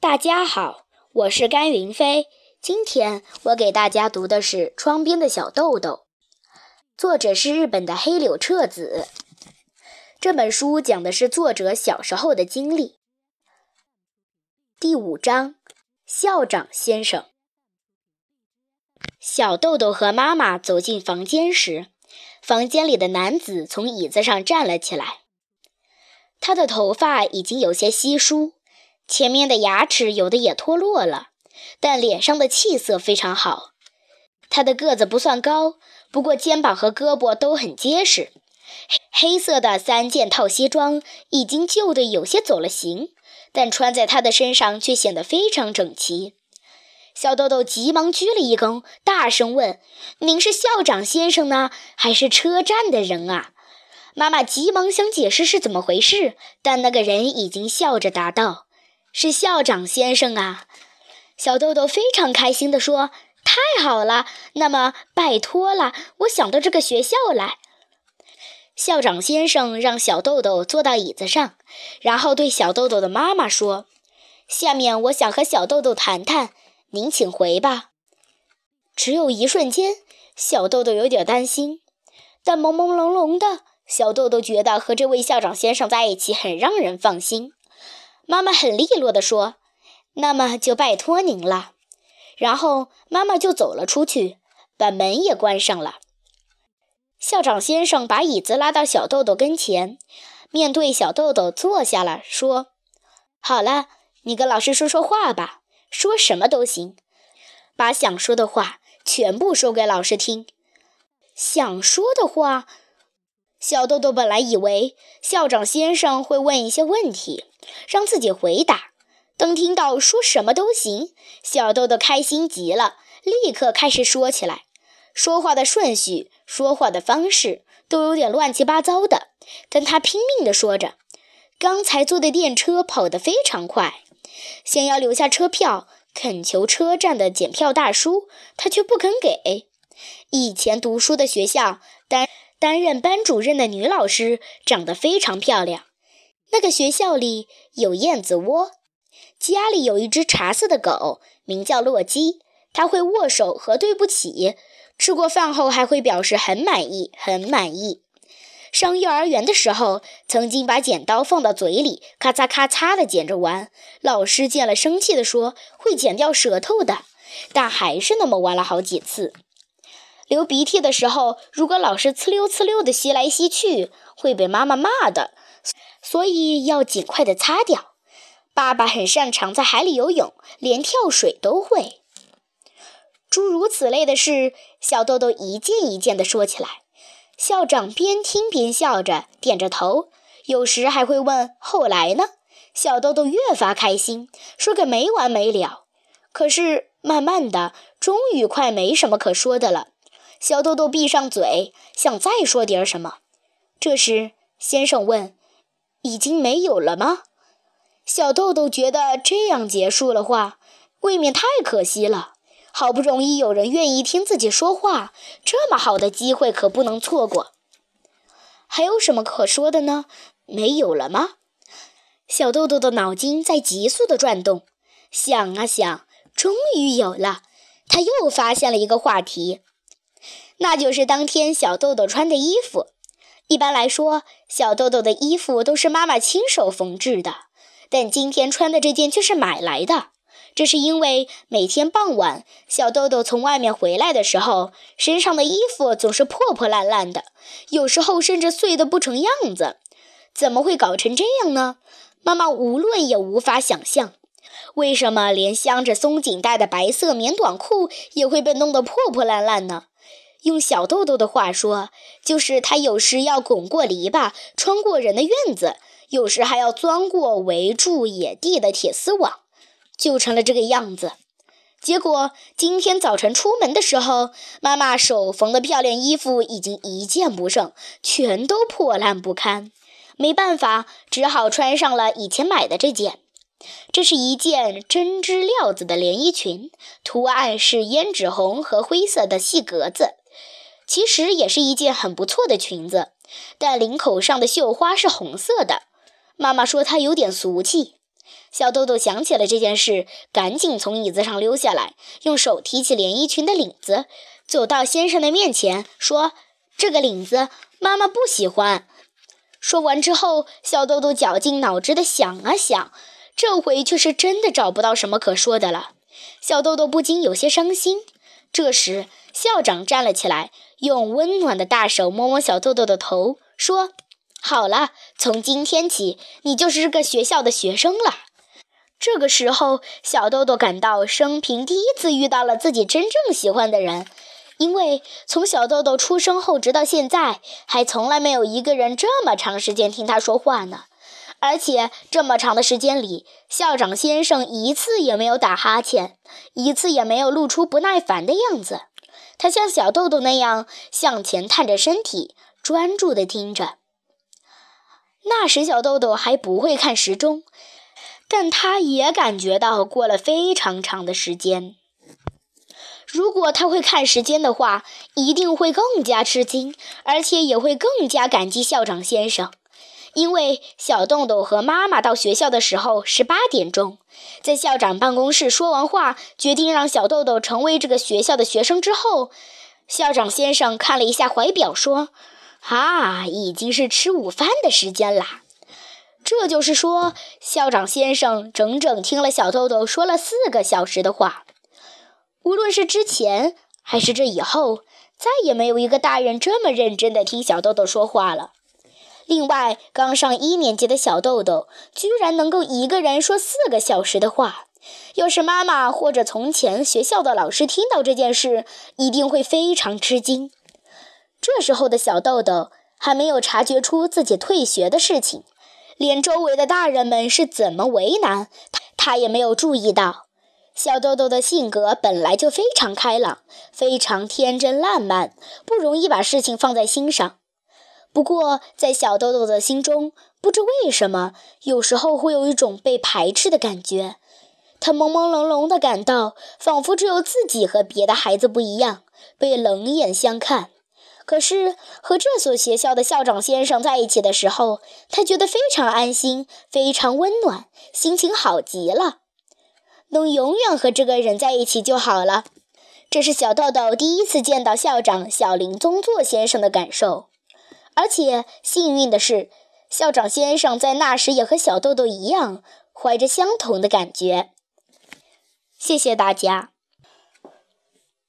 大家好，我是甘云飞。今天我给大家读的是《窗边的小豆豆》，作者是日本的黑柳彻子。这本书讲的是作者小时候的经历。第五章，校长先生。小豆豆和妈妈走进房间时，房间里的男子从椅子上站了起来。他的头发已经有些稀疏。前面的牙齿有的也脱落了，但脸上的气色非常好。他的个子不算高，不过肩膀和胳膊都很结实。黑黑色的三件套西装已经旧得有些走了形，但穿在他的身上却显得非常整齐。小豆豆急忙鞠了一躬，大声问：“您是校长先生呢，还是车站的人啊？”妈妈急忙想解释是怎么回事，但那个人已经笑着答道。是校长先生啊！小豆豆非常开心地说：“太好了，那么拜托了，我想到这个学校来。”校长先生让小豆豆坐到椅子上，然后对小豆豆的妈妈说：“下面我想和小豆豆谈谈，您请回吧。”只有一瞬间，小豆豆有点担心，但朦朦胧胧的，小豆豆觉得和这位校长先生在一起很让人放心。妈妈很利落地说：“那么就拜托您了。”然后妈妈就走了出去，把门也关上了。校长先生把椅子拉到小豆豆跟前，面对小豆豆坐下了，说：“好了，你跟老师说说话吧，说什么都行，把想说的话全部说给老师听。”想说的话，小豆豆本来以为校长先生会问一些问题。让自己回答。等听到说什么都行，小豆豆开心极了，立刻开始说起来。说话的顺序、说话的方式都有点乱七八糟的，但他拼命地说着。刚才坐的电车跑得非常快，想要留下车票，恳求车站的检票大叔，他却不肯给。以前读书的学校但担任班主任的女老师长得非常漂亮。那个学校里有燕子窝，家里有一只茶色的狗，名叫洛基。它会握手和对不起，吃过饭后还会表示很满意，很满意。上幼儿园的时候，曾经把剪刀放到嘴里，咔嚓咔嚓地剪着玩。老师见了生气地说：“会剪掉舌头的。”但还是那么玩了好几次。流鼻涕的时候，如果老是呲溜呲溜地吸来吸去，会被妈妈骂的。所以要尽快的擦掉。爸爸很擅长在海里游泳，连跳水都会。诸如此类的事，小豆豆一件一件的说起来。校长边听边笑着，点着头，有时还会问：“后来呢？”小豆豆越发开心，说个没完没了。可是慢慢的，终于快没什么可说的了。小豆豆闭上嘴，想再说点什么。这时，先生问。已经没有了吗？小豆豆觉得这样结束了话，未免太可惜了。好不容易有人愿意听自己说话，这么好的机会可不能错过。还有什么可说的呢？没有了吗？小豆豆的脑筋在急速的转动，想啊想，终于有了。他又发现了一个话题，那就是当天小豆豆穿的衣服。一般来说，小豆豆的衣服都是妈妈亲手缝制的，但今天穿的这件却是买来的。这是因为每天傍晚，小豆豆从外面回来的时候，身上的衣服总是破破烂烂的，有时候甚至碎得不成样子。怎么会搞成这样呢？妈妈无论也无法想象，为什么连镶着松紧带的白色棉短裤也会被弄得破破烂烂呢？用小豆豆的话说，就是他有时要拱过篱笆，穿过人的院子，有时还要钻过围住野地的铁丝网，就成了这个样子。结果今天早晨出门的时候，妈妈手缝的漂亮衣服已经一件不剩，全都破烂不堪。没办法，只好穿上了以前买的这件。这是一件针织料子的连衣裙，图案是胭脂红和灰色的细格子。其实也是一件很不错的裙子，但领口上的绣花是红色的。妈妈说它有点俗气。小豆豆想起了这件事，赶紧从椅子上溜下来，用手提起连衣裙的领子，走到先生的面前，说：“这个领子妈妈不喜欢。”说完之后，小豆豆绞尽脑汁地想啊想，这回却是真的找不到什么可说的了。小豆豆不禁有些伤心。这时，校长站了起来，用温暖的大手摸摸小豆豆的头，说：“好了，从今天起，你就是这个学校的学生了。”这个时候，小豆豆感到生平第一次遇到了自己真正喜欢的人，因为从小豆豆出生后直到现在，还从来没有一个人这么长时间听他说话呢。而且这么长的时间里，校长先生一次也没有打哈欠，一次也没有露出不耐烦的样子。他像小豆豆那样向前探着身体，专注地听着。那时小豆豆还不会看时钟，但他也感觉到过了非常长的时间。如果他会看时间的话，一定会更加吃惊，而且也会更加感激校长先生。因为小豆豆和妈妈到学校的时候是八点钟，在校长办公室说完话，决定让小豆豆成为这个学校的学生之后，校长先生看了一下怀表，说：“啊，已经是吃午饭的时间啦。”这就是说，校长先生整整听了小豆豆说了四个小时的话。无论是之前还是这以后，再也没有一个大人这么认真地听小豆豆说话了。另外，刚上一年级的小豆豆居然能够一个人说四个小时的话。要是妈妈或者从前学校的老师听到这件事，一定会非常吃惊。这时候的小豆豆还没有察觉出自己退学的事情，连周围的大人们是怎么为难他，他也没有注意到。小豆豆的性格本来就非常开朗，非常天真烂漫，不容易把事情放在心上。不过，在小豆豆的心中，不知为什么，有时候会有一种被排斥的感觉。他朦朦胧胧地感到，仿佛只有自己和别的孩子不一样，被冷眼相看。可是，和这所学校的校长先生在一起的时候，他觉得非常安心，非常温暖，心情好极了。能永远和这个人在一起就好了。这是小豆豆第一次见到校长小林宗作先生的感受。而且幸运的是，校长先生在那时也和小豆豆一样，怀着相同的感觉。谢谢大家。